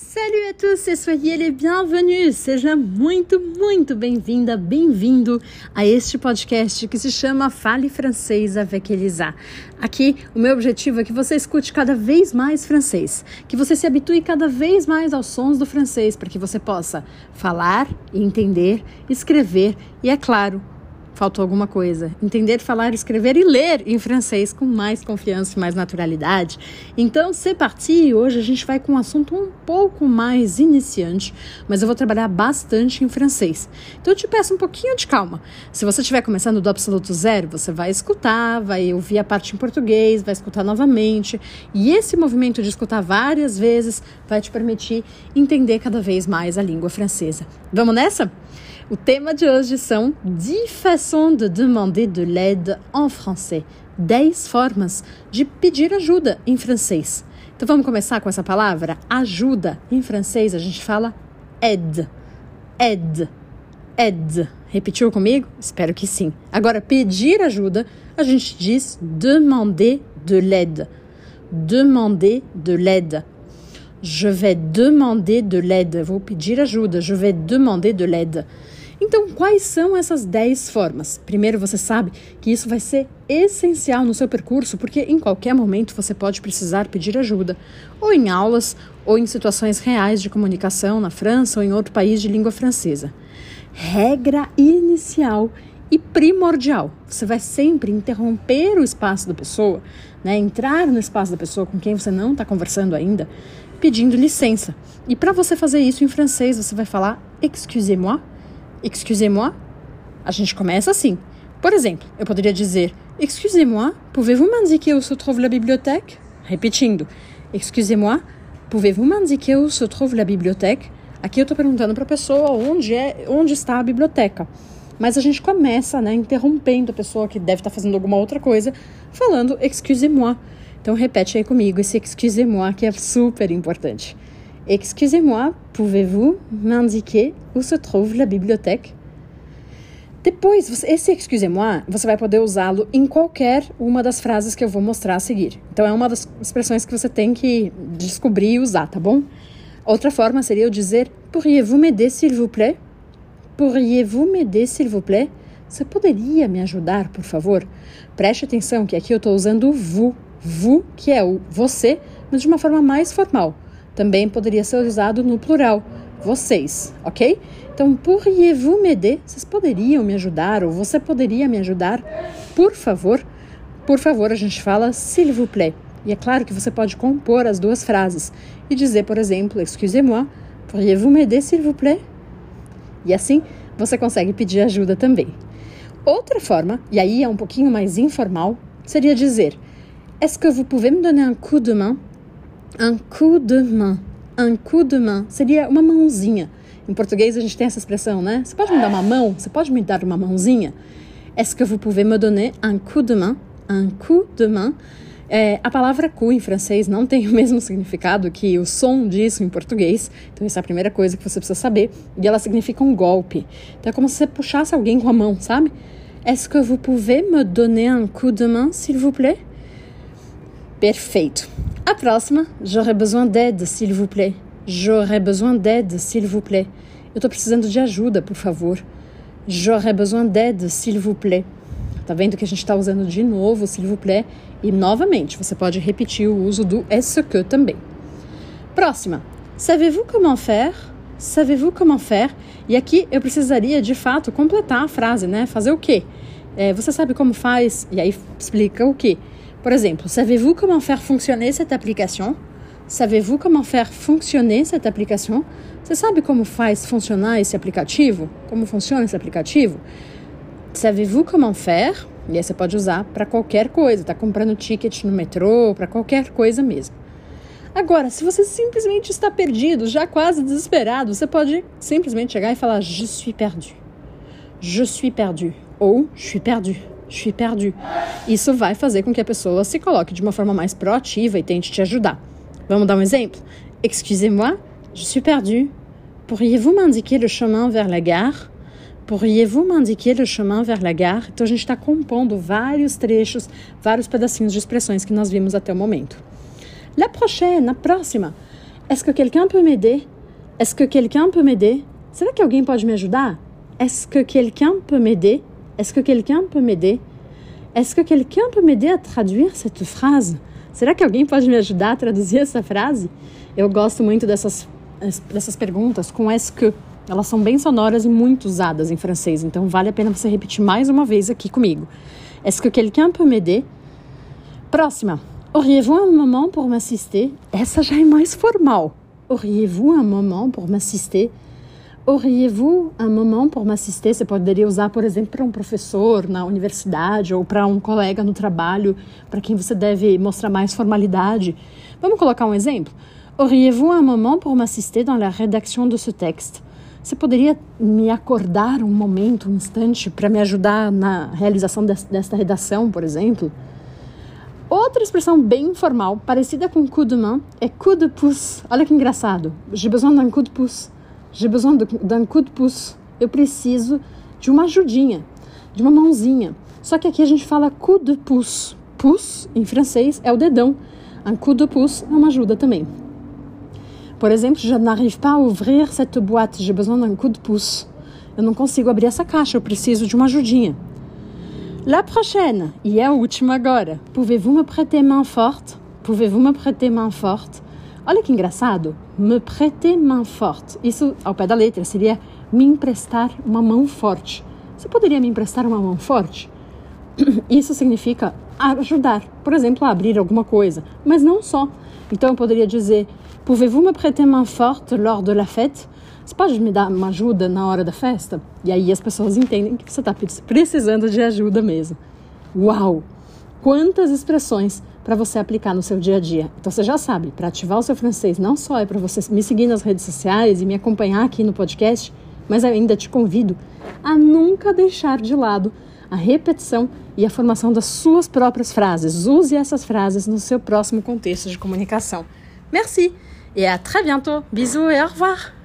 Salut à tous soyez les bienvenus! Seja muito, muito bem-vinda, bem-vindo a este podcast que se chama Fale Francês avec Elisa. Aqui, o meu objetivo é que você escute cada vez mais francês, que você se habitue cada vez mais aos sons do francês, para que você possa falar, entender, escrever e, é claro, faltou alguma coisa. Entender, falar, escrever e ler em francês com mais confiança e mais naturalidade. Então, c'est parti! Hoje a gente vai com um assunto um pouco mais iniciante, mas eu vou trabalhar bastante em francês. Então, eu te peço um pouquinho de calma. Se você estiver começando do absoluto zero, você vai escutar, vai ouvir a parte em português, vai escutar novamente. E esse movimento de escutar várias vezes vai te permitir entender cada vez mais a língua francesa. Vamos nessa? O tema de hoje são 10 façons de demander de l'aide en français. 10 formas de pedir ajuda em francês. Então vamos começar com essa palavra? Ajuda. Em francês a gente fala aide. Aide. Aide. Repetiu comigo? Espero que sim. Agora, pedir ajuda, a gente diz demander de l'aide. Demander de l'aide. Je vais demander de l'aide. Vou pedir ajuda. Je vais demander de l'aide. Então, quais são essas 10 formas? Primeiro, você sabe que isso vai ser essencial no seu percurso, porque em qualquer momento você pode precisar pedir ajuda, ou em aulas, ou em situações reais de comunicação na França ou em outro país de língua francesa. Regra inicial e primordial. Você vai sempre interromper o espaço da pessoa, né? entrar no espaço da pessoa com quem você não está conversando ainda, pedindo licença. E para você fazer isso em francês, você vai falar excusez-moi Excusez-moi. A gente começa assim. Por exemplo, eu poderia dizer Excusez-moi, pouvez-vous m'indiquer où se trouve la bibliothèque? Repetindo. Excusez-moi, pouvez-vous m'indiquer où se trouve la bibliothèque? Aqui eu estou perguntando para a pessoa onde, é, onde está a biblioteca. Mas a gente começa, né, interrompendo a pessoa que deve estar tá fazendo alguma outra coisa, falando excusez-moi. Então repete aí comigo esse excusez-moi que é super importante. Excusez-moi, pouvez-vous m'indiquer où se trouve la bibliothèque? Depois, esse excusez-moi, você vai poder usá-lo em qualquer uma das frases que eu vou mostrar a seguir. Então, é uma das expressões que você tem que descobrir e usar, tá bom? Outra forma seria eu dizer Pourriez-vous m'aider, s'il vous plaît? Pourriez-vous m'aider, s'il vous plaît? Você poderia me ajudar, por favor? Preste atenção que aqui eu estou usando o vous, vous, que é o você, mas de uma forma mais formal. Também poderia ser usado no plural, vocês, ok? Então, pourriez-vous m'aider? Vocês poderiam me ajudar ou você poderia me ajudar? Por favor. Por favor, a gente fala s'il vous plaît. E é claro que você pode compor as duas frases e dizer, por exemplo, excusez-moi, pourriez-vous m'aider s'il vous plaît? E assim você consegue pedir ajuda também. Outra forma, e aí é um pouquinho mais informal, seria dizer: Est-ce que vous pouvez me donner un coup de main? Un coup de main. Un coup de main seria uma mãozinha. Em português a gente tem essa expressão, né? Você pode me dar uma mão? Você pode me dar uma mãozinha? Est-ce que vous pouvez me donner un coup de main? Un coup de main. É, a palavra coup em francês não tem o mesmo significado que o som disso em português. Então, essa é a primeira coisa que você precisa saber. E ela significa um golpe. Então, é como se você puxasse alguém com a mão, sabe? Est-ce que vous pouvez me donner un coup de main, s'il vous plaît? Perfeito. A próxima, j'aurais besoin d'aide, s'il vous plaît. J'aurais besoin d'aide, s'il vous plaît. Eu estou precisando de ajuda, por favor. J'aurais besoin d'aide, s'il vous plaît. Tá vendo que a gente está usando de novo, s'il vous plaît? E novamente, você pode repetir o uso do est-ce que também. Próxima. Savez-vous comment faire? Savez-vous comment faire? E aqui eu precisaria, de fato, completar a frase, né? Fazer o quê? É, você sabe como faz? E aí explica o quê? Por exemplo, savez-vous comment faire fonctionner cette application? Savez-vous comment faire fonctionner cette application? Você sabe como faz funcionar esse aplicativo? Como funciona esse aplicativo? Savez-vous comment faire? E aí você pode usar para qualquer coisa, tá comprando ticket no metrô, para qualquer coisa mesmo. Agora, se você simplesmente está perdido, já quase desesperado, você pode simplesmente chegar e falar Je suis perdu. Je suis perdu. Ou Je suis perdu. Suis perdu. Isso vai fazer com que a pessoa se coloque de uma forma mais proativa e tente te ajudar. Vamos dar um exemplo? Excusez-moi, je suis perdu. Pourriez-vous m'indiquer le chemin vers la gare? Pourriez-vous m'indiquer le chemin vers la gare? Então a gente está compondo vários trechos, vários pedacinhos de expressões que nós vimos até o momento. La prochaine, na próxima. Est-ce que quelqu'un peut m'aider? Est-ce que quelqu'un peut m'aider? Será que alguém pode me ajudar? Est-ce que quelqu'un peut m'aider? Est-ce que quelqu'un peut m'aider? Est-ce que quelqu'un peut m'aider à traduire cette phrase? Será que alguém pode me ajudar a traduzir essa frase? Eu gosto muito dessas, dessas perguntas com est-ce que. Elas são bem sonoras e muito usadas em francês, então vale a pena você repetir mais uma vez aqui comigo. Est-ce que quelqu'un peut m'aider? Próxima. Auriez-vous un moment pour m'assister? Essa já é mais formal. Auriez-vous un moment pour m'assister? Auriez-vous un moment pour m'assister? Você poderia usar, por exemplo, para um professor na universidade ou para um colega no trabalho, para quem você deve mostrar mais formalidade. Vamos colocar um exemplo? Auriez-vous un moment pour m'assister dans la rédaction de ce texte? Você poderia me acordar um momento, um instante, para me ajudar na realização desta redação, por exemplo? Outra expressão bem informal, parecida com coup de main, é coup de pouce. Olha que engraçado. J'ai besoin d'un coup de pouce. J'ai besoin d'un coup de pouce. Eu preciso de uma ajudinha, de uma mãozinha. Só que aqui a gente fala coup de pouce. Pouce, em francês, é o dedão. Un coup de pouce é uma ajuda também. Por exemplo, je n'arrive pas à ouvrir cette boîte. J'ai besoin d'un coup de pouce. Eu não consigo abrir essa caixa, eu preciso de uma ajudinha. La prochaine, e é a última agora. Pouvez-vous me prêter main forte? Pouvez-vous me prêter main forte? Olha que engraçado. Me prêter main forte. Isso, ao pé da letra, seria me emprestar uma mão forte. Você poderia me emprestar uma mão forte? Isso significa ajudar, por exemplo, a abrir alguma coisa, mas não só. Então eu poderia dizer: Pouvez-vous me prêter main forte lors de la fête? Você pode me dar uma ajuda na hora da festa? E aí as pessoas entendem que você está precisando de ajuda mesmo. Uau! Quantas expressões para você aplicar no seu dia a dia. Então você já sabe, para ativar o seu francês, não só é para você me seguir nas redes sociais e me acompanhar aqui no podcast, mas ainda te convido a nunca deixar de lado a repetição e a formação das suas próprias frases. Use essas frases no seu próximo contexto de comunicação. Merci et à très bientôt. Bisous et au revoir.